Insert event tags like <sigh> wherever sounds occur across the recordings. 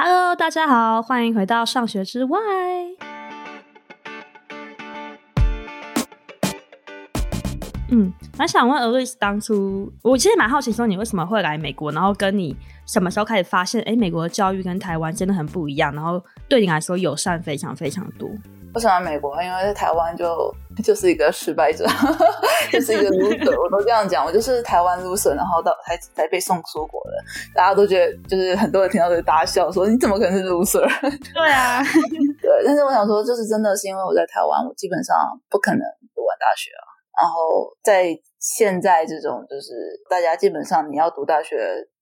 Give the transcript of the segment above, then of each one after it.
Hello，大家好，欢迎回到上学之外。嗯，蛮想问 Alice，当初我其实蛮好奇，说你为什么会来美国，然后跟你什么时候开始发现，哎，美国的教育跟台湾真的很不一样，然后对你来说友善非常非常多。我喜欢美国，因为在台湾就 <laughs> 就是一个失败者，<laughs> 就是一个 loser，我都这样讲，我就是台湾 loser，然后到才才被送出国的，大家都觉得就是很多人听到就大笑，说你怎么可能是 loser？对啊，<laughs> 对，但是我想说，就是真的是因为我在台湾，我基本上不可能读完大学啊，然后在现在这种就是大家基本上你要读大学，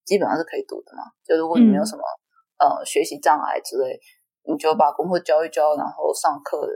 基本上是可以读的嘛，就如果你没有什么、嗯、呃学习障碍之类。你就把功课教一教，然后上课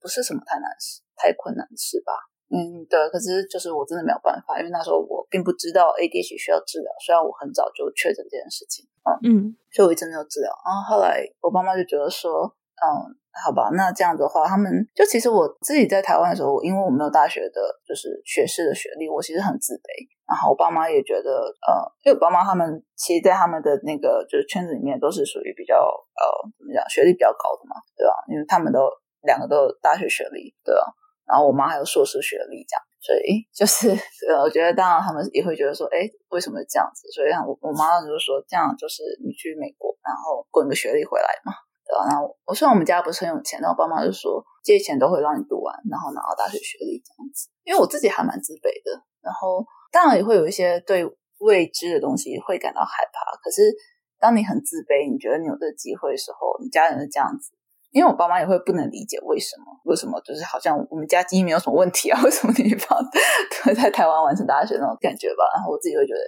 不是什么太难事、太困难的事吧？嗯，对。可是就是我真的没有办法，因为那时候我并不知道 ADHD 需要治疗，虽然我很早就确诊这件事情，嗯，嗯，所以我一直没有治疗。然后后来我爸妈就觉得说，嗯。好吧，那这样子的话，他们就其实我自己在台湾的时候，因为我没有大学的，就是学士的学历，我其实很自卑。然后我爸妈也觉得，呃，因为我爸妈他们其实，在他们的那个就是圈子里面，都是属于比较呃怎么讲，学历比较高的嘛，对吧？因为他们都两个都有大学学历，对吧？然后我妈还有硕士学历，这样，所以就是 <laughs> 呃，我觉得当然他们也会觉得说，哎，为什么这样子？所以我我妈就说，这样就是你去美国，然后滚个学历回来嘛。对啊，然后我虽然我们家不是很有钱，但我爸妈就说借钱都会让你读完，然后拿到大学学历这样子。因为我自己还蛮自卑的，然后当然也会有一些对未知的东西会感到害怕。可是当你很自卑，你觉得你有这个机会的时候，你家人是这样子，因为我爸妈也会不能理解为什么，为什么就是好像我们家基因没有什么问题啊，<laughs> 为什么你爸在台湾完成大学那种感觉吧？然后我自己会觉得，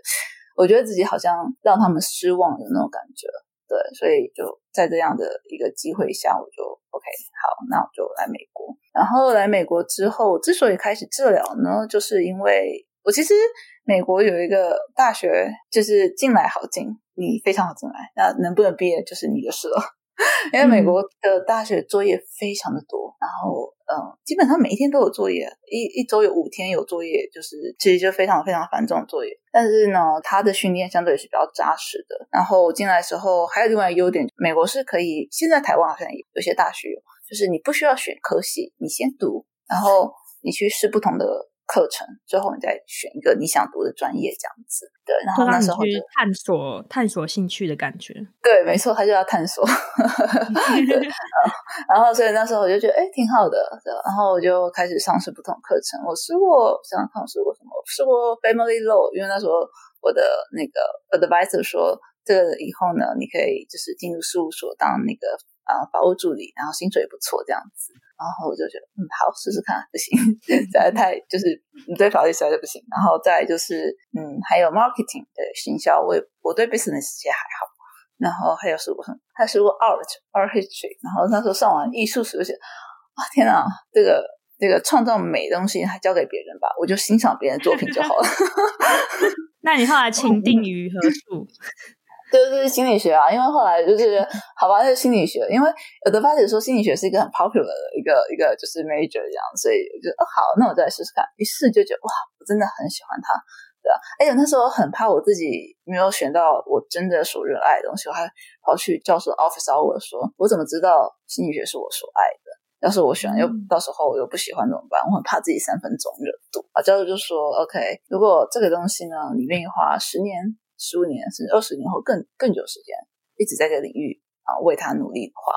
我觉得自己好像让他们失望的那种感觉。对，所以就在这样的一个机会下，我就 OK，好，那我就来美国。然后来美国之后，之所以开始治疗呢，就是因为我其实美国有一个大学，就是进来好进，你非常好进来，那能不能毕业就是你的事了。<laughs> 因为美国的大学作业非常的多，然后嗯，基本上每一天都有作业，一一周有五天有作业，就是其实就非常非常繁重的作业。但是呢，他的训练相对是比较扎实的。然后进来的时候还有另外一个优点，美国是可以，现在台湾好像有有些大学有，就是你不需要选科系，你先读，然后你去试不同的。课程最后，你再选一个你想读的专业，这样子。对，然后那时候就探索探索兴趣的感觉。对，没错，他就要探索。对，<laughs> 然后所以那时候我就觉得，哎，挺好的。然后我就开始尝试不同课程。我试过，想想看，我试过什么？我试过 Family Law，因为那时候我的那个 Advisor 说，这个以后呢，你可以就是进入事务所当那个啊法务助理，然后薪水也不错，这样子。然后我就觉得，嗯，好，试试看，不行，<laughs> 实在太就是你对法律实在是不行。然后再就是，嗯，还有 marketing 的行销，我我对 business 也还好。然后还有是我什么？还是我 art art history。然后那时候上完艺术史，就觉得，哇，天哪，这个这个创造美的东西还交给别人吧，我就欣赏别人的作品就好了。<laughs> 那你后来情定于何处？对，就是心理学啊，因为后来就是好吧，就是心理学，因为有的发姐说心理学是一个很 popular 的一个一个就是 major 这样，所以我就哦好，那我再来试试看，一试就觉得哇，我真的很喜欢它，对啊，而且那时候很怕我自己没有选到我真的所热爱的东西，我还跑去教授 office hour 说，我怎么知道心理学是我所爱的？要是我选又到时候我又不喜欢怎么办？我很怕自己三分钟热度啊。教授就说 OK，如果这个东西呢，你愿意花十年。十五年甚至二十年后更更久时间，一直在这个领域啊为他努力的话，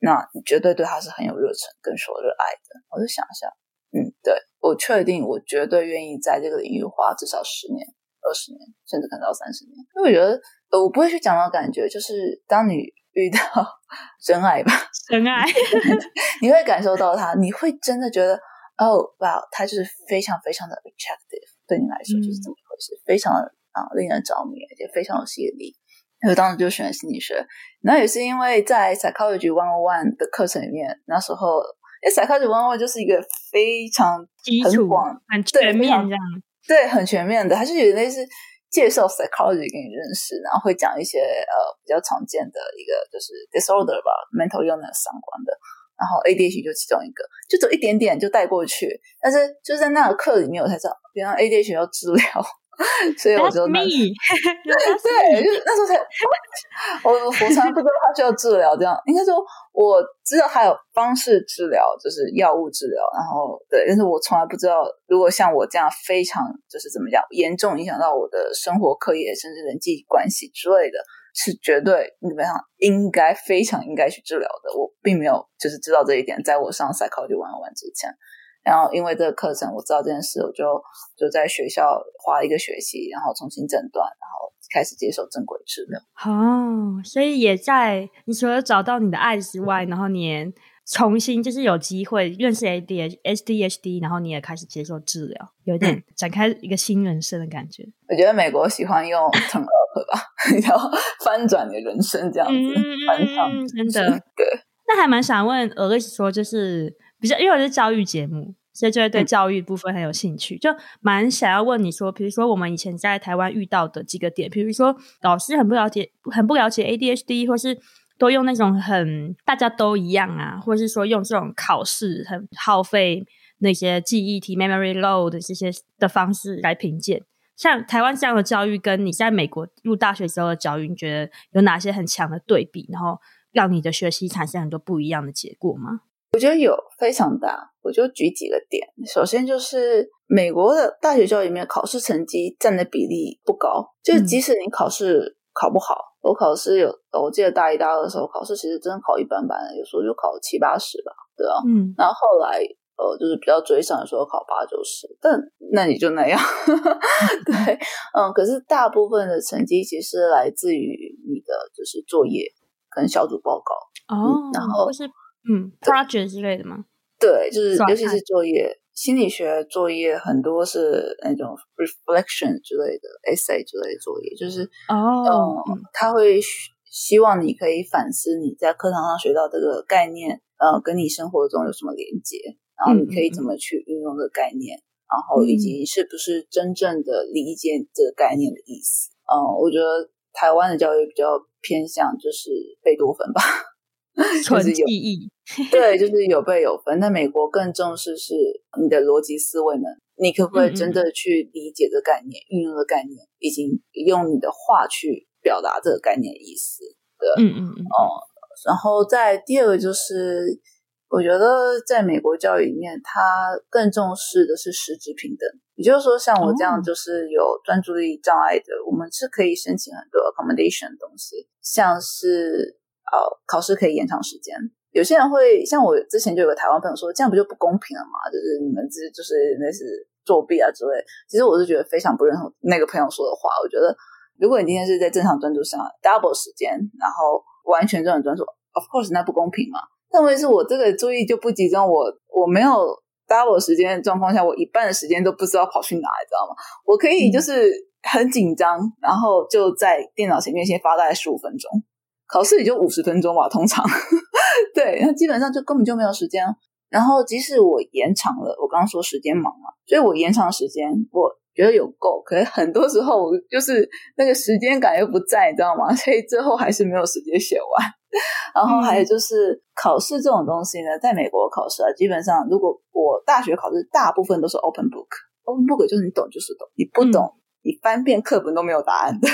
那你绝对对他是很有热忱跟所热爱的。我就想一下，嗯，对，我确定我绝对愿意在这个领域花至少十年、二十年，甚至可能到三十年。因为我觉得，呃，我不会去讲到感觉，就是当你遇到 <laughs> 真爱吧，真爱，<laughs> 你会感受到他，你会真的觉得，哦，哇，他就是非常非常的 attractive，对你来说就是这么一回事，嗯、非常的。令人着迷，而且非常有吸引力。我当时就选了心理学，然后也是因为在 Psychology One O One 的课程里面，那时候，因为 Psychology One O One 就是一个非常基础、很全面这样，对，很全面的，它是有类似介绍 Psychology 给你认识，然后会讲一些呃比较常见的一个就是 disorder 吧，mental illness 相关的，然后 ADHD 就其中一个，就走一点点就带过去，但是就在那个课里面，我才知道，原来 ADHD 要治疗。<laughs> 所以我就那 <laughs> <laughs> 对，就是那时候才，我我从来不知道他需要治疗，这样应该说我知道他有方式治疗，就是药物治疗，然后对，但是我从来不知道，如果像我这样非常就是怎么讲，严重影响到我的生活、课业，甚至人际关系之类的，是绝对基本上应该非常应该去治疗的。我并没有就是知道这一点，在我上 Psychology 101之前。然后因为这个课程，我知道这件事，我就就在学校花一个学期，然后重新诊断，然后开始接受正规治疗。哦，所以也在你除了找到你的爱之外，然后你也重新就是有机会认识 ADHD，然后你也开始接受治疗，有点展开一个新人生的感觉。我觉得美国喜欢用 turn up 吧，<laughs> 然后翻转你的人生这样子，翻唱、嗯、真的对。那还蛮想问 Elise 说，就是比较因为我是教育节目。所以就会对教育部分很有兴趣，嗯、就蛮想要问你说，比如说我们以前在台湾遇到的几个点，比如说老师很不了解，很不了解 ADHD，或是都用那种很大家都一样啊，或是说用这种考试很耗费那些记忆体 memory load 这些的方式来评鉴。像台湾这样的教育，跟你在美国入大学时候的教育，你觉得有哪些很强的对比，然后让你的学习产生很多不一样的结果吗？我觉得有非常大，我就举几个点。首先就是美国的大学教育里面，考试成绩占的比例不高，就是即使你考试考不好，嗯、我考试有，我记得大一、大二的时候考试其实真的考一般般，有时候就考七八十吧，对啊。嗯。然后后来呃，就是比较追上的时候考八九十，但那你就那样。<laughs> 对，嗯。可是大部分的成绩其实来自于你的就是作业跟小组报告哦、嗯，然后是。嗯，project 之类的吗？对，就是尤其是作业，心理学作业很多是那种 reflection 之类的 essay 之类的作业，就是哦，嗯，他会希望你可以反思你在课堂上学到这个概念，呃，跟你生活中有什么连接，然后你可以怎么去运用这个概念，嗯、然后以及是不是真正的理解这个概念的意思。嗯，我觉得台湾的教育比较偏向就是贝多芬吧。<laughs> 纯记忆，<laughs> 对，就是有备有分。那美国更重视是你的逻辑思维呢，你可不可以真的去理解这个概念、运、嗯、用的概念，以及用你的话去表达这个概念的意思？对，嗯嗯嗯。哦、嗯，然后在第二个就是，我觉得在美国教育里面，它更重视的是实质平等。也就是说，像我这样就是有专注力障碍的，哦、我们是可以申请很多 accommodation 的东西，像是。呃，考试可以延长时间。有些人会像我之前就有个台湾朋友说，这样不就不公平了吗？就是你们这就是那是作弊啊之类。其实我是觉得非常不认同那个朋友说的话。我觉得，如果你今天是在正常专注上 double 时间，然后完全这种专注，of course 那不公平嘛。但问题是我这个注意就不集中，我我没有 double 时间的状况下，我一半的时间都不知道跑去哪，你知道吗？我可以就是很紧张，嗯、然后就在电脑前面先发大概十五分钟。考试也就五十分钟吧，通常，<laughs> 对，那基本上就根本就没有时间。然后即使我延长了，我刚刚说时间忙嘛，所以我延长时间，我觉得有够。可是很多时候就是那个时间感又不在，你知道吗？<laughs> 所以最后还是没有时间写完。然后还有就是、嗯、考试这种东西呢，在美国考试啊，基本上如果我大学考试，大部分都是 open book，open book 就是你懂就是懂，你不懂。嗯你翻遍课本都没有答案的，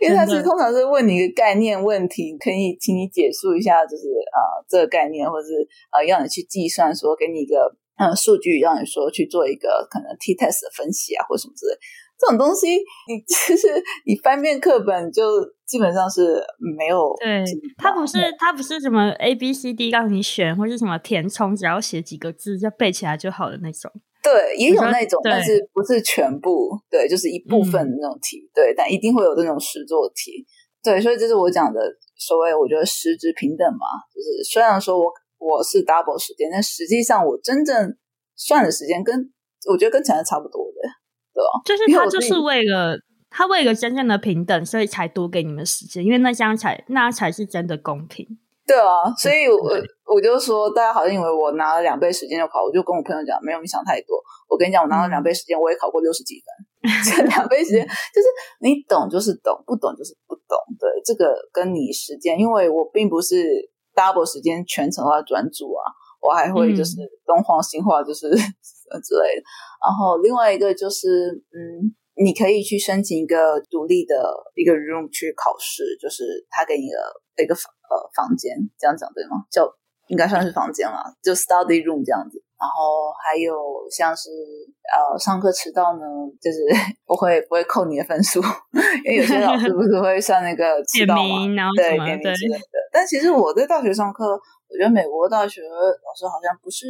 因为他是通常是问你一个概念问题，可以请你解述一下，就是啊、呃、这个概念，或者是啊、呃、让你去计算，说给你一个嗯、呃、数据，让你说去做一个可能 T test 的分析啊，或什么之类。这种东西，你其实你翻遍课本就基本上是没有。对，它不是它不是什么 A B C D 让你选，或是什么填充，只要写几个字就背起来就好的那种。对，也有那种，但是不是全部。对，就是一部分的那种题。嗯、对，但一定会有这种实作题。对，所以这是我讲的所谓，我觉得实质平等嘛。就是虽然说我我是 double 时间，但实际上我真正算的时间跟我觉得跟前面差不多的，对吧？就是他就是为了他为了真正的平等，所以才多给你们时间，因为那样才那才是真的公平。对啊，所以我我就说，大家好像以为我拿了两倍时间就考，我就跟我朋友讲，没有你想太多。我跟你讲，我拿了两倍时间，我也考过六十几分。<laughs> 这两倍时间就是你懂就是懂，不懂就是不懂。对，这个跟你时间，因为我并不是 double 时间全程都要专注啊，我还会就是东晃西晃，就是 <laughs> 之类的。然后另外一个就是，嗯，你可以去申请一个独立的一个 room 去考试，就是他给你的一个房呃房间，这样讲对吗？就应该算是房间了，就 study room 这样子。然后还有像是呃上课迟到呢，就是 <laughs> 不会不会扣你的分数，因为有些老师不是会算那个迟到嘛，对，点名之类的。但其实我在大学上课，我觉得美国大学老师好像不是。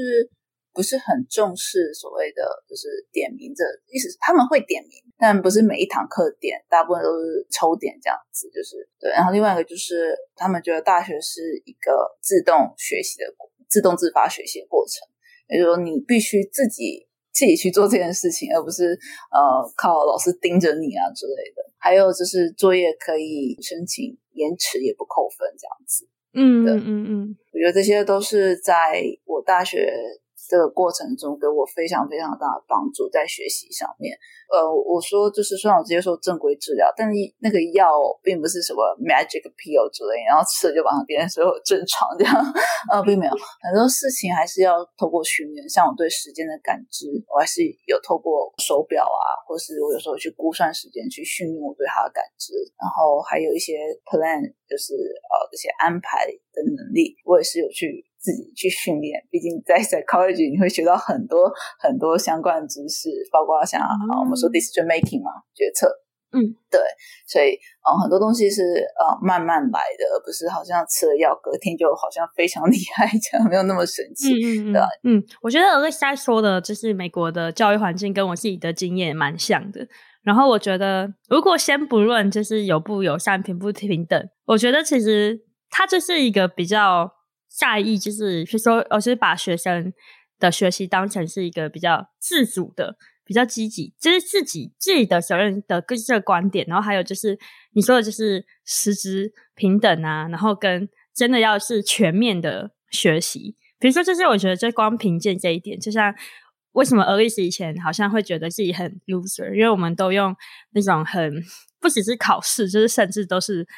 不是很重视所谓的就是点名这意思，他们会点名，但不是每一堂课点，大部分都是抽点这样子，就是对。然后另外一个就是他们觉得大学是一个自动学习的、自动自发学习的过程，也就是说你必须自己自己去做这件事情，而不是呃靠老师盯着你啊之类的。还有就是作业可以申请延迟也不扣分这样子，嗯嗯嗯嗯，我觉得这些都是在我大学。这个过程中给我非常非常大的帮助，在学习上面。呃，我说就是虽然我接受正规治疗，但是那个药并不是什么 magic pill 之类，然后吃了就马上变成所有正常这样。呃，并没有，很多事情还是要透过训练。像我对时间的感知，我还是有透过手表啊，或是我有时候去估算时间去训练我对它的感知。然后还有一些 plan，就是呃这些安排的能力，我也是有去。自己去训练，毕竟在 psychology 你会学到很多很多相关的知识，包括像、嗯、啊我们说 decision making 嘛，决策，嗯，对，所以嗯很多东西是呃慢慢来的，而不是好像吃了药隔天就好像非常 <laughs> 厉害这样，没有那么神奇，嗯对吧？嗯，我觉得 alex 说的就是美国的教育环境跟我自己的经验蛮像的。然后我觉得，如果先不论就是友不友善、平不平等，我觉得其实它就是一个比较。下意就是，比如说，我是把学生的学习当成是一个比较自主的、比较积极，就是自己自己的责任的各这个观点。然后还有就是你说的，就是实质平等啊，然后跟真的要是全面的学习。比如说，就是我觉得就光凭借这一点，就像为什么 Alyx 以前好像会觉得自己很 loser，因为我们都用那种很不只是考试，就是甚至都是。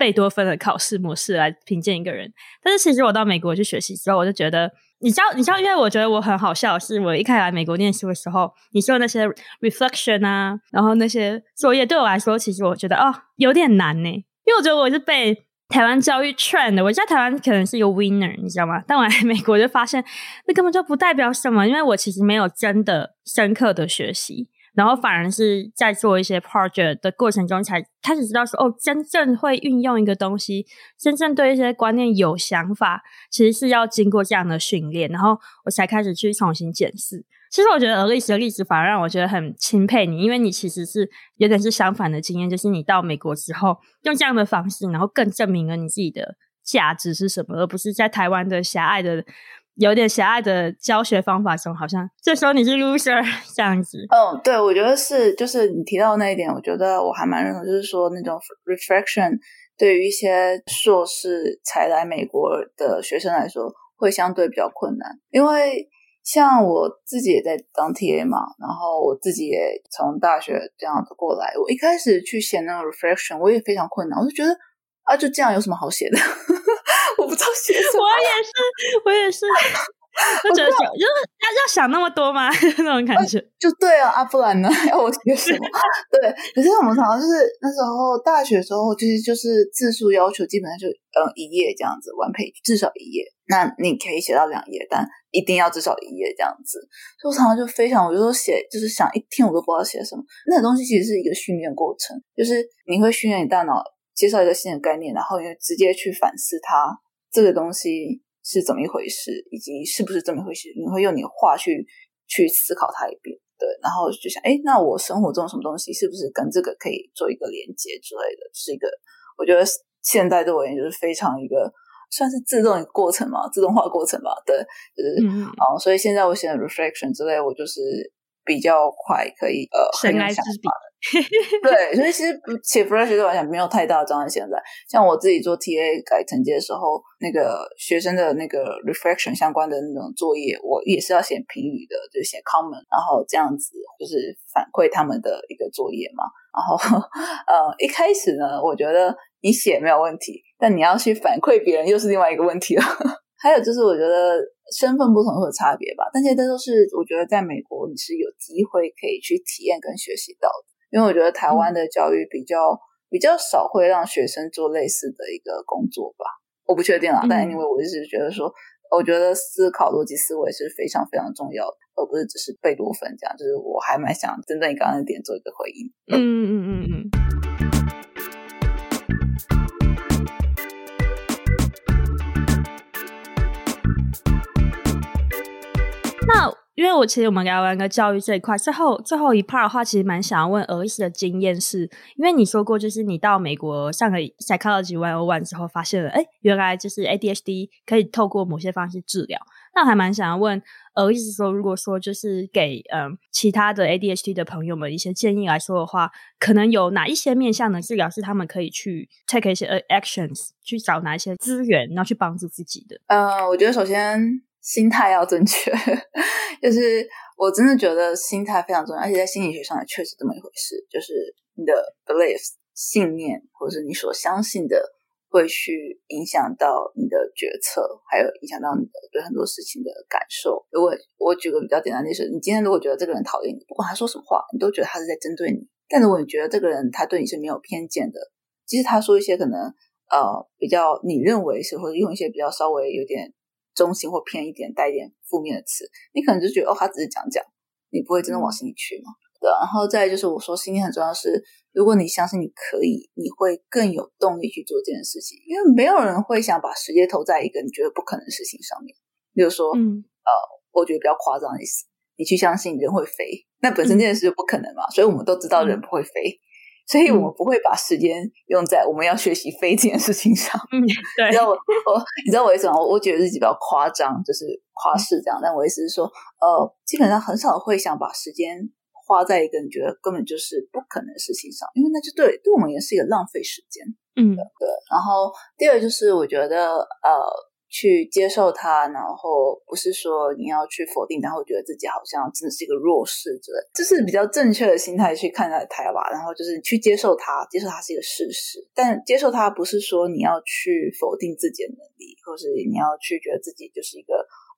贝多芬的考试模式来评鉴一个人，但是其实我到美国去学习之后，我就觉得，你知道，你知道，因为我觉得我很好笑是，我一开始来美国念书的时候，你说那些 reflection 啊，然后那些作业对我来说，其实我觉得哦有点难呢，因为我觉得我是被台湾教育 train 的，我在台湾可能是一个 winner，你知道吗？但我来美国就发现，那根本就不代表什么，因为我其实没有真的深刻的学习。然后反而是在做一些 project 的过程中，才开始知道说，哦，真正会运用一个东西，真正对一些观念有想法，其实是要经过这样的训练。然后我才开始去重新检视。其实我觉得 Alyx 的例子反而让我觉得很钦佩你，因为你其实是有点是相反的经验，就是你到美国之后，用这样的方式，然后更证明了你自己的价值是什么，而不是在台湾的狭隘的。有点狭隘的教学方法中，好像这时候你是 loser 这样子。嗯，对，我觉得是，就是你提到那一点，我觉得我还蛮认同，就是说那种 reflection 对于一些硕士才来美国的学生来说，会相对比较困难，因为像我自己也在当 TA 嘛，然后我自己也从大学这样子过来，我一开始去写那个 reflection，我也非常困难，我就觉得啊，就这样有什么好写的？我不知道写什么。我也是，我也是，<laughs> 我觉得就是要要想那么多吗？<laughs> 那种感觉，啊、就对啊，啊不然呢？<laughs> 要我写什么？对，可是我们常常就是那时候大学的时候，其实就是字数要求基本上就嗯一页这样子完配，至少一页。那你可以写到两页，但一定要至少一页这样子。所以我常常就非常，我就说写就是想一天我都不知道写什么。那个东西其实是一个训练过程，就是你会训练你大脑。介绍一个新的概念，然后你直接去反思它这个东西是怎么一回事，以及是不是这么一回事。你会用你的话去去思考它一遍，对，然后就想，哎，那我生活中什么东西是不是跟这个可以做一个连接之类的？是一个，我觉得现在对我而言就是非常一个算是自动的过程嘛，自动化过程吧，对，就是啊、嗯哦，所以现在我写的 reflection 之类，我就是比较快可以呃很有想法的。<laughs> 对，所以其实写 fresh 对我来讲没有太大的障碍。现在像我自己做 TA 改成绩的时候，那个学生的那个 reflection 相关的那种作业，我也是要写评语的，就写 comment，然后这样子就是反馈他们的一个作业嘛。然后呃，一开始呢，我觉得你写没有问题，但你要去反馈别人又是另外一个问题了。<laughs> 还有就是，我觉得身份不同会有差别吧，但这些都是我觉得在美国你是有机会可以去体验跟学习到的。因为我觉得台湾的教育比较、嗯、比较少会让学生做类似的一个工作吧，我不确定啊，嗯、但因为我一直觉得说，我觉得思考逻辑思维是非常非常重要的，而不是只是贝多芬这样，就是我还蛮想针对你刚刚的点做一个回应。嗯嗯嗯嗯因为我其实我们聊完个教育这一块，最后最后一 part 的话，其实蛮想要问 Elise 的经验是，因为你说过，就是你到美国上个 Psychology y o one 之后，发现了，哎，原来就是 ADHD 可以透过某些方式治疗。那我还蛮想要问 Elise 说，如果说就是给嗯其他的 ADHD 的朋友们一些建议来说的话，可能有哪一些面向的治疗是他们可以去 take 一些 actions，去找哪一些资源，然后去帮助自己的？呃，我觉得首先。心态要正确，<laughs> 就是我真的觉得心态非常重要，而且在心理学上也确实这么一回事。就是你的 beliefs 信念，或者是你所相信的，会去影响到你的决策，还有影响到你的对很多事情的感受。如果我举个比较简单的例子，你今天如果觉得这个人讨厌你，不管他说什么话，你都觉得他是在针对你。但如果你觉得这个人他对你是没有偏见的，即使他说一些可能呃比较你认为是，或者用一些比较稍微有点。中性或偏一点，带一点负面的词，你可能就觉得哦，他只是讲讲，你不会真的往心里去嘛？对。然后再就是我说，信念很重要是，如果你相信你可以，你会更有动力去做这件事情，因为没有人会想把时间投在一个你觉得不可能的事情上面。比如说，嗯，呃，我觉得比较夸张的意思，你去相信人会飞，那本身这件事就不可能嘛，嗯、所以我们都知道人不会飞。嗯所以我们不会把时间用在我们要学习飞这件事情上。嗯，<laughs> 对。你知道我我你知道我为什么？我我觉得自己比较夸张，就是夸饰这样。但我意思是说，呃，基本上很少会想把时间花在一个你觉得根本就是不可能的事情上，因为那就对对我们也是一个浪费时间。嗯，对。然后第二就是我觉得呃。去接受它，然后不是说你要去否定，然后觉得自己好像真的是一个弱势之类，这是比较正确的心态去看待它吧。然后就是去接受它，接受它是一个事实，但接受它不是说你要去否定自己的能力，或是你要去觉得自己就是一个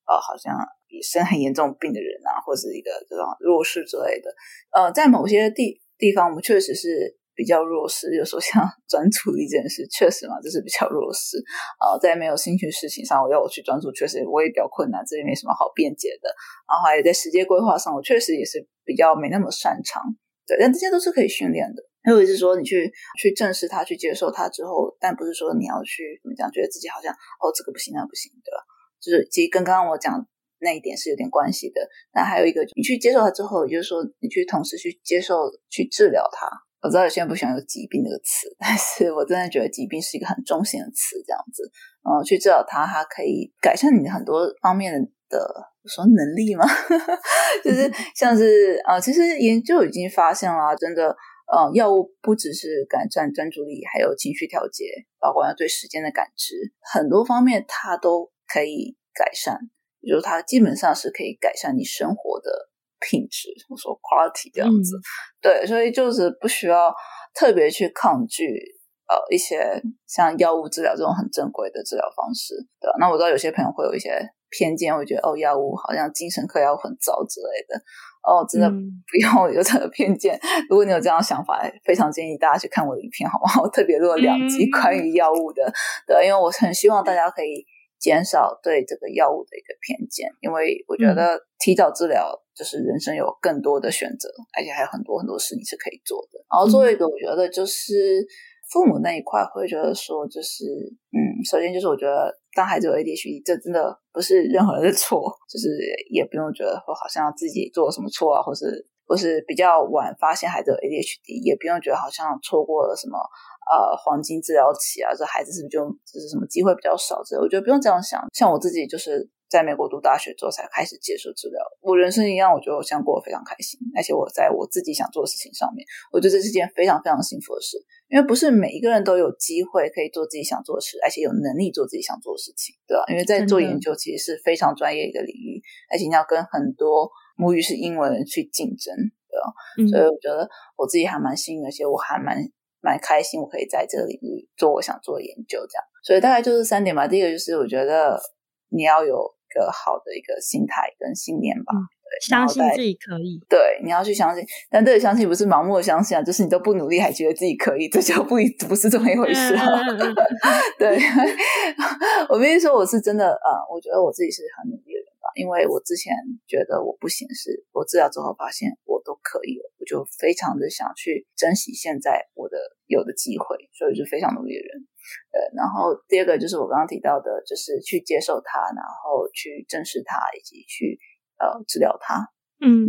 呃好像生很严重病的人啊，或是一个这种弱势之类的。呃，在某些地地方，我们确实是。比较弱势，有时候像专注力这件事，确实嘛，这是比较弱势啊、在没有兴趣事情上，我要我去专注，确实我也比较困难，这也没什么好辩解的。然后还有在时间规划上，我确实也是比较没那么擅长。对，但这些都是可以训练的。还有就是说，你去去正视它，去接受它之后，但不是说你要去怎么讲，觉得自己好像哦这个不行，那不行，对吧？就是其实跟刚刚我讲那一点是有点关系的。那还有一个，你去接受它之后，也就是说，你去同时去接受、去治疗它。我知道有些人不喜欢有“疾病”这个词，<laughs> 但是我真的觉得“疾病”是一个很中性的词，这样子，嗯，去治疗它，它可以改善你很多方面的说能力吗？<laughs> 就是 <laughs> 像是啊、呃，其实研究已经发现了，真的，呃，药物不只是改善专注力，还有情绪调节，包括对时间的感知，很多方面它都可以改善，也就是它基本上是可以改善你生活的。品质，我说 quality 这样子，嗯、对，所以就是不需要特别去抗拒呃一些像药物治疗这种很正规的治疗方式，对吧？那我知道有些朋友会有一些偏见，会觉得哦，药物好像精神科药物很糟之类的，哦，真的不要 <laughs> 有这个偏见。嗯、如果你有这样的想法，非常建议大家去看我的影片，好吗？我 <laughs> 特别录了两集关于药物的，嗯、对，因为我很希望大家可以。减少对这个药物的一个偏见，因为我觉得提早治疗就是人生有更多的选择，嗯、而且还有很多很多事你是可以做的。然后做一个，我觉得就是父母那一块会觉得说，就是嗯，首先就是我觉得当孩子有 ADHD，这真的不是任何人的错，就是也不用觉得说好像自己做了什么错啊，或是或是比较晚发现孩子有 ADHD，也不用觉得好像错过了什么。呃，黄金治疗期啊，这孩子是不是就就是什么机会比较少之类？我觉得不用这样想。像我自己就是在美国读大学之后才开始接受治疗，我人生一样，我觉得我现在过得非常开心，而且我在我自己想做的事情上面，我觉得这是件非常非常幸福的事。因为不是每一个人都有机会可以做自己想做的事，而且有能力做自己想做的事情，对吧？因为在做研究其实是非常专业一个领域，而且你要跟很多母语是英文人去竞争，对吧？嗯、所以我觉得我自己还蛮幸运，而且我还蛮。蛮开心，我可以在这个领域做我想做的研究，这样，所以大概就是三点吧。第一个就是我觉得你要有一个好的一个心态跟信念吧，对相信自己可以。对，你要去相信，但这个相信不是盲目的相信啊，就是你都不努力还觉得自己可以，这就不不是这么一回事啊。<laughs> 对，<laughs> 我必须说我是真的啊、呃，我觉得我自己是很努力因为我之前觉得我不行，是我治疗之后发现我都可以了，我就非常的想去珍惜现在我的有的机会，所以就非常努力的人。呃，然后第二个就是我刚刚提到的，就是去接受它，然后去正视它，以及去呃治疗它。嗯，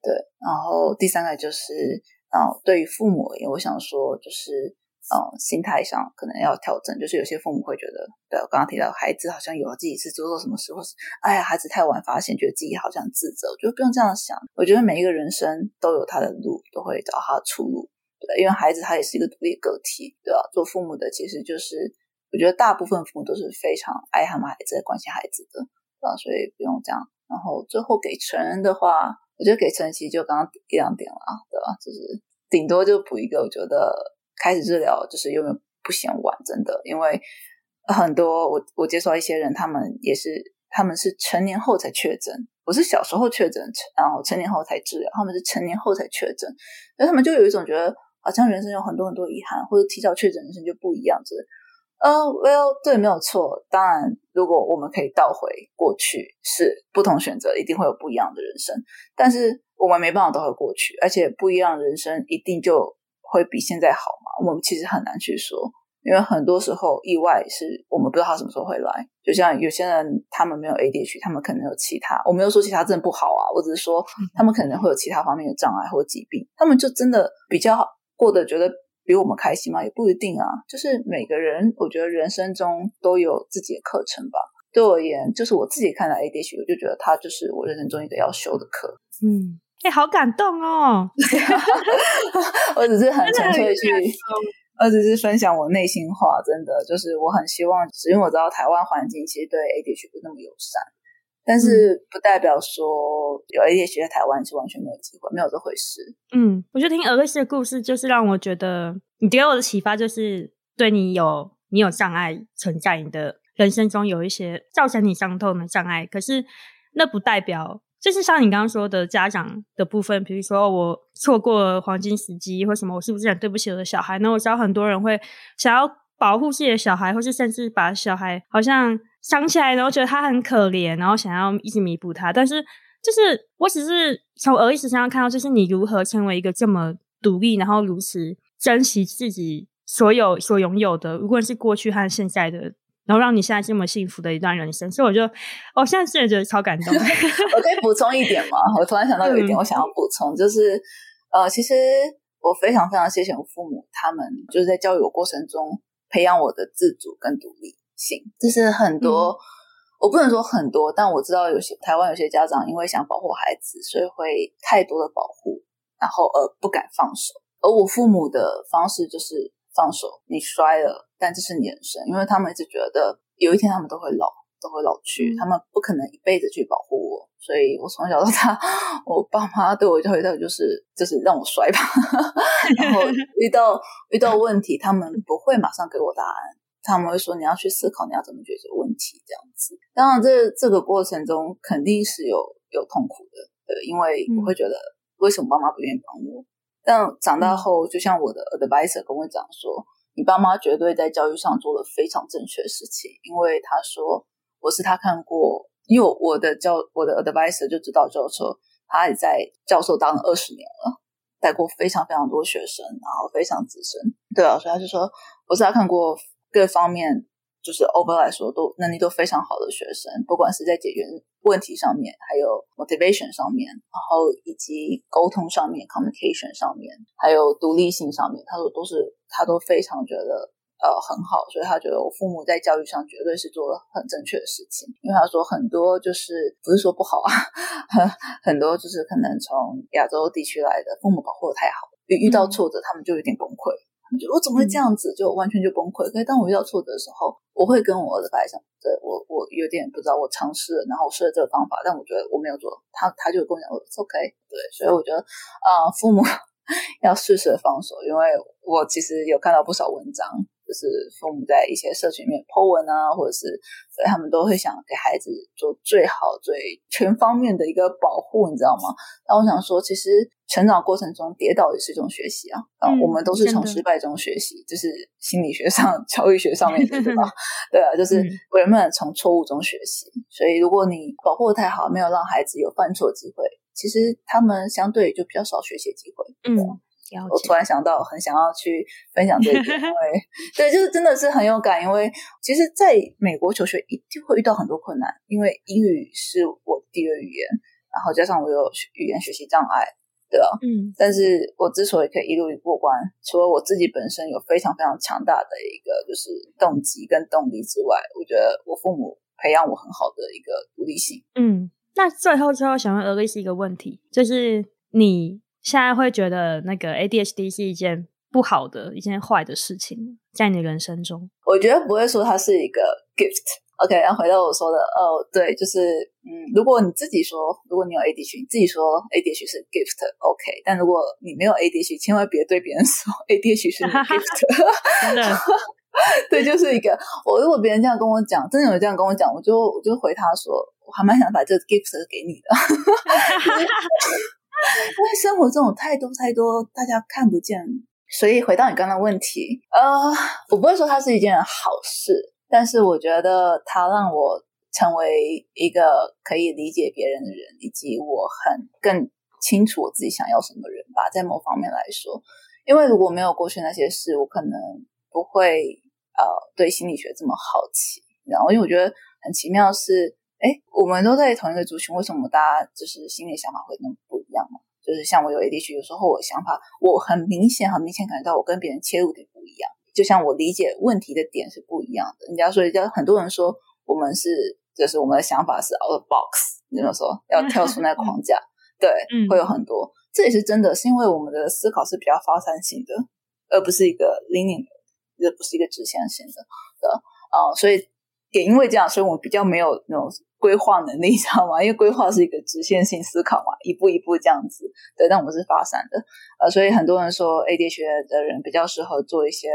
对。然后第三个就是，呃，对于父母而言，我想说就是，呃，心态上可能要调整。就是有些父母会觉得，对，我刚刚提到孩子好像有了自己是做错什么事，或是哎呀，孩子太晚发现，觉得自己好像自责，我觉得不用这样想。我觉得每一个人生都有他的路，都会找他的出路。对，因为孩子他也是一个独立个体，对吧？做父母的其实就是，我觉得大部分父母都是非常爱他们孩子、关心孩子的，对吧？所以不用这样。然后最后给成人的话，我觉得给成人其实就刚刚一两点了，对吧？就是顶多就补一个，我觉得开始治疗就是永远不嫌晚，真的，因为很多我我接触到一些人，他们也是他们是成年后才确诊。我是小时候确诊，然后成年后才治疗，他们是成年后才确诊，所以他们就有一种觉得。好像人生有很多很多遗憾，或者提早确诊人生就不一样子。呃，Well，对，没有错。当然，如果我们可以倒回过去，是不同选择，一定会有不一样的人生。但是我们没办法倒回过去，而且不一样的人生一定就会比现在好吗？我们其实很难去说，因为很多时候意外是我们不知道他什么时候会来。就像有些人，他们没有 ADHD，他们可能有其他。我没有说其他真的不好啊，我只是说他们可能会有其他方面的障碍或疾病，他们就真的比较好。过得觉得比我们开心吗？也不一定啊。就是每个人，我觉得人生中都有自己的课程吧。对我而言，就是我自己看来 ADHD，我就觉得它就是我人生中一个要修的课。嗯，哎、欸，好感动哦！<laughs> <laughs> <laughs> 我只是很纯粹去，我只是分享我内心话。真的，就是我很希望，因为我知道台湾环境其实对 ADHD 不是那么友善。但是不代表说有 ADHD 在台湾是完全没有机会，没有这回事。嗯，我觉得听俄罗斯的故事，就是让我觉得你给我的启发，就是对你有你有障碍存在，你的人生中有一些造成你伤痛的障碍。可是那不代表，就是像你刚刚说的家长的部分，比如说我错过黄金时机或什么，我是不是很对不起我的小孩？那我知道很多人会想要保护自己的小孩，或是甚至把小孩好像。想起来，然后觉得他很可怜，然后想要一直弥补他。但是，就是我只是从俄瑞斯身上看到，就是你如何成为一个这么独立，然后如此珍惜自己所有所拥有的，无论是过去和现在的，然后让你现在这么幸福的一段人生。所以，我就，我现在真的觉得超感动。<laughs> 我可以补充一点吗？<laughs> 我突然想到有一点，我想要补充，嗯、就是呃，其实我非常非常谢谢我父母，他们就是在教育我过程中培养我的自主跟独立。性，就是很多，嗯、我不能说很多，但我知道有些台湾有些家长因为想保护孩子，所以会太多的保护，然后而不敢放手。而我父母的方式就是放手，你摔了，但这是你人生，因为他们一直觉得有一天他们都会老，都会老去，嗯、他们不可能一辈子去保护我，所以我从小到大，<laughs> 我爸妈对我教育就是就是让我摔吧，<laughs> 然后遇到遇到问题，他们不会马上给我答案。他们会说：“你要去思考，你要怎么解决问题，这样子。当然，这这个过程中肯定是有有痛苦的，对，因为我会觉得为什么爸妈不愿意帮我？但长大后，就像我的 advisor 跟我讲说，你爸妈绝对在教育上做了非常正确的事情，因为他说我是他看过，因为我的教我的 advisor 就指导教授，他也在教授当了二十年了，带过非常非常多学生，然后非常资深，对啊，所以他就说我是他看过。”各方面就是 over 来说都能力都非常好的学生，不管是在解决问题上面，还有 motivation 上面，然后以及沟通上面 communication 上面，还有独立性上面，他说都是他都非常觉得呃很好，所以他觉得我父母在教育上绝对是做了很正确的事情。因为他说很多就是不是说不好啊，<laughs> 很多就是可能从亚洲地区来的父母保护的太好，遇遇到挫折他们就有点崩溃。我觉得我怎么会这样子，就完全就崩溃。可是当我遇到挫折的时候，我会跟我儿子分享，对，我我有点不知道，我尝试了，然后我试了这个方法，但我觉得我没有做，他他就跟我讲，It's OK，对，所以我觉得啊、呃，父母 <laughs> 要适时的放手，因为我其实有看到不少文章，就就是父母在一些社群里面 po 文啊，或者是所以他们都会想给孩子做最好、最全方面的一个保护，你知道吗？那我想说，其实成长过程中跌倒也是一种学习啊，啊、嗯，我们都是从失败中学习，就是心理学上、<laughs> 教育学上面的，对吧？<laughs> 对啊，就是人们从错误中学习。所以，如果你保护得太好，没有让孩子有犯错机会，其实他们相对就比较少学习机会，嗯。我突然想到，很想要去分享这一点，因为 <laughs> 对，就是真的是很有感。因为其实在美国求学一定会遇到很多困难，因为英语是我第二语言，然后加上我有语言学习障碍，对吧？嗯。但是我之所以可以一路过关，除了我自己本身有非常非常强大的一个就是动机跟动力之外，我觉得我父母培养我很好的一个独立性。嗯。那最后最后想问 Alice 一个问题，就是你。现在会觉得那个 ADHD 是一件不好的、一件坏的事情，在你的人生中，我觉得不会说它是一个 gift。OK，然后回到我说的，哦，对，就是嗯，如果你自己说，如果你有 ADHD，你自己说 ADHD 是 gift，OK。但如果你没有 ADHD，千万别对别人 <laughs> 说 ADHD 是 <laughs> gift。真的，<laughs> 对，就是一个。我如果别人这样跟我讲，真的有人这样跟我讲，我就我就回他说，我还蛮想把这个 gift 给你的。因为生活中有太多太多大家看不见，所以回到你刚刚的问题，呃，我不会说它是一件好事，但是我觉得它让我成为一个可以理解别人的人，以及我很更清楚我自己想要什么人吧。在某方面来说，因为如果没有过去那些事，我可能不会呃对心理学这么好奇。然后，因为我觉得很奇妙是。哎，我们都在同一个族群，为什么大家就是心里想法会那么不一样嘛？就是像我有 ADHD，有时候我想法，我很明显、很明显感觉到我跟别人切入点不一样，就像我理解问题的点是不一样的。人家说，人家很多人说我们是，就是我们的想法是 out of box，你怎么说要跳出那个 <laughs> 框架？对，会有很多，这也是真的，是因为我们的思考是比较发散性的，而不是一个 linear，也不是一个直线性的的啊，所以也因为这样，所以我比较没有那种。规划能力，<laughs> 你知道吗？因为规划是一个直线性思考嘛，一步一步这样子。对，但我们是发散的，呃，所以很多人说 ADHD 的人比较适合做一些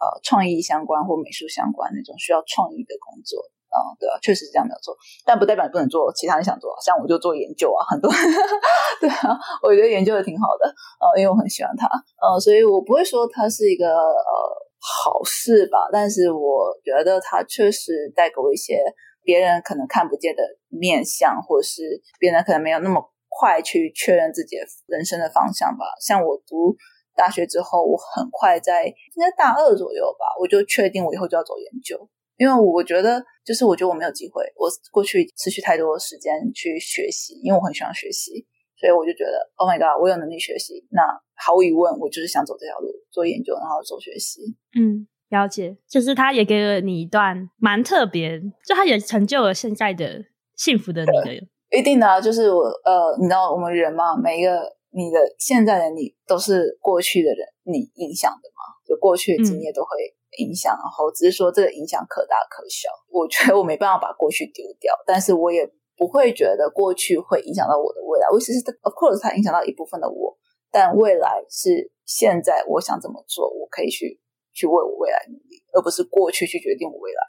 呃创意相关或美术相关那种需要创意的工作。啊、对啊，确实是这样没有错，但不代表你不能做其他你想做，像我就做研究啊，很多。<laughs> 对啊，我觉得研究的挺好的，呃，因为我很喜欢它，呃，所以我不会说它是一个呃好事吧，但是我觉得它确实带给我一些。别人可能看不见的面相，或是别人可能没有那么快去确认自己人生的方向吧。像我读大学之后，我很快在应该大二左右吧，我就确定我以后就要走研究，因为我觉得就是我觉得我没有机会，我过去失去太多时间去学习，因为我很喜欢学习，所以我就觉得 Oh my God，我有能力学习，那毫无疑问，我就是想走这条路，做研究，然后做学习，嗯。了解，就是他也给了你一段蛮特别，就他也成就了现在的幸福的你的。<laughs> 一定的啊，就是我呃，你知道我们人嘛，每一个你的现在的你都是过去的人你影响的嘛，就过去的经验都会影响，嗯、然后只是说这个影响可大可小。我觉得我没办法把过去丢掉，但是我也不会觉得过去会影响到我的未来。我其是 of course 它影响到一部分的我，但未来是现在我想怎么做，我可以去。去为我未来努力，而不是过去去决定我未来。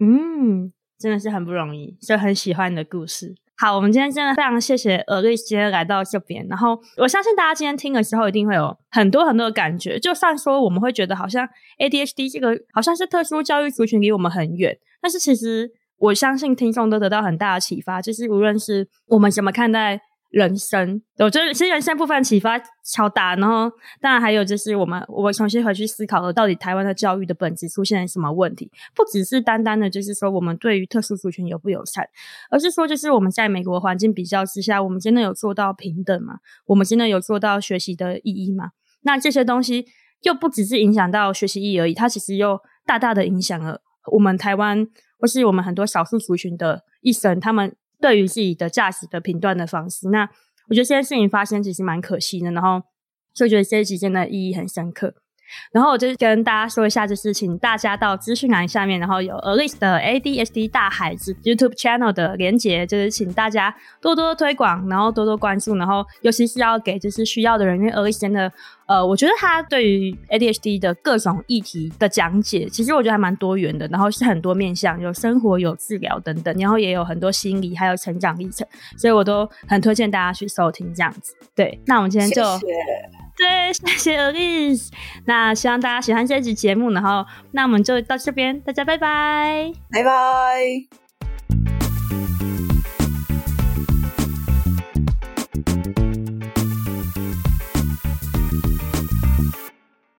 嗯，真的是很不容易，就很喜欢你的故事。好，我们今天真的非常谢谢 Alice 今天来到这边，然后我相信大家今天听的时候一定会有很多很多的感觉。就算说我们会觉得好像 ADHD 这个好像是特殊教育族群离我们很远，但是其实我相信听众都得到很大的启发，就是无论是我们怎么看待。人生，我觉得其实人生部分启发超大，然后当然还有就是我们我重新回去思考了，到底台湾的教育的本质出现了什么问题？不只是单单的，就是说我们对于特殊族群友不友善，而是说就是我们在美国环境比较之下，我们真的有做到平等吗？我们真的有做到学习的意义吗？那这些东西又不只是影响到学习意义而已，它其实又大大的影响了我们台湾或是我们很多少数族群的一生，他们。对于自己的价值的评断的方式，那我觉得这件事情发生其实蛮可惜的，然后就觉得这一集真的意义很深刻。然后我就跟大家说一下，就是请大家到资讯栏下面，然后有 Alice 的 ADHD 大孩子 YouTube channel 的连结，就是请大家多多推广，然后多多关注，然后尤其是要给就是需要的人，因为 Alice 真的，呃，我觉得他对于 ADHD 的各种议题的讲解，其实我觉得还蛮多元的，然后是很多面向，有生活、有治疗等等，然后也有很多心理还有成长历程，所以我都很推荐大家去收听这样子。对，那我们今天就。谢谢对，谢谢 Alice。那希望大家喜欢这集节目，然后那我们就到这边，大家拜拜，拜拜。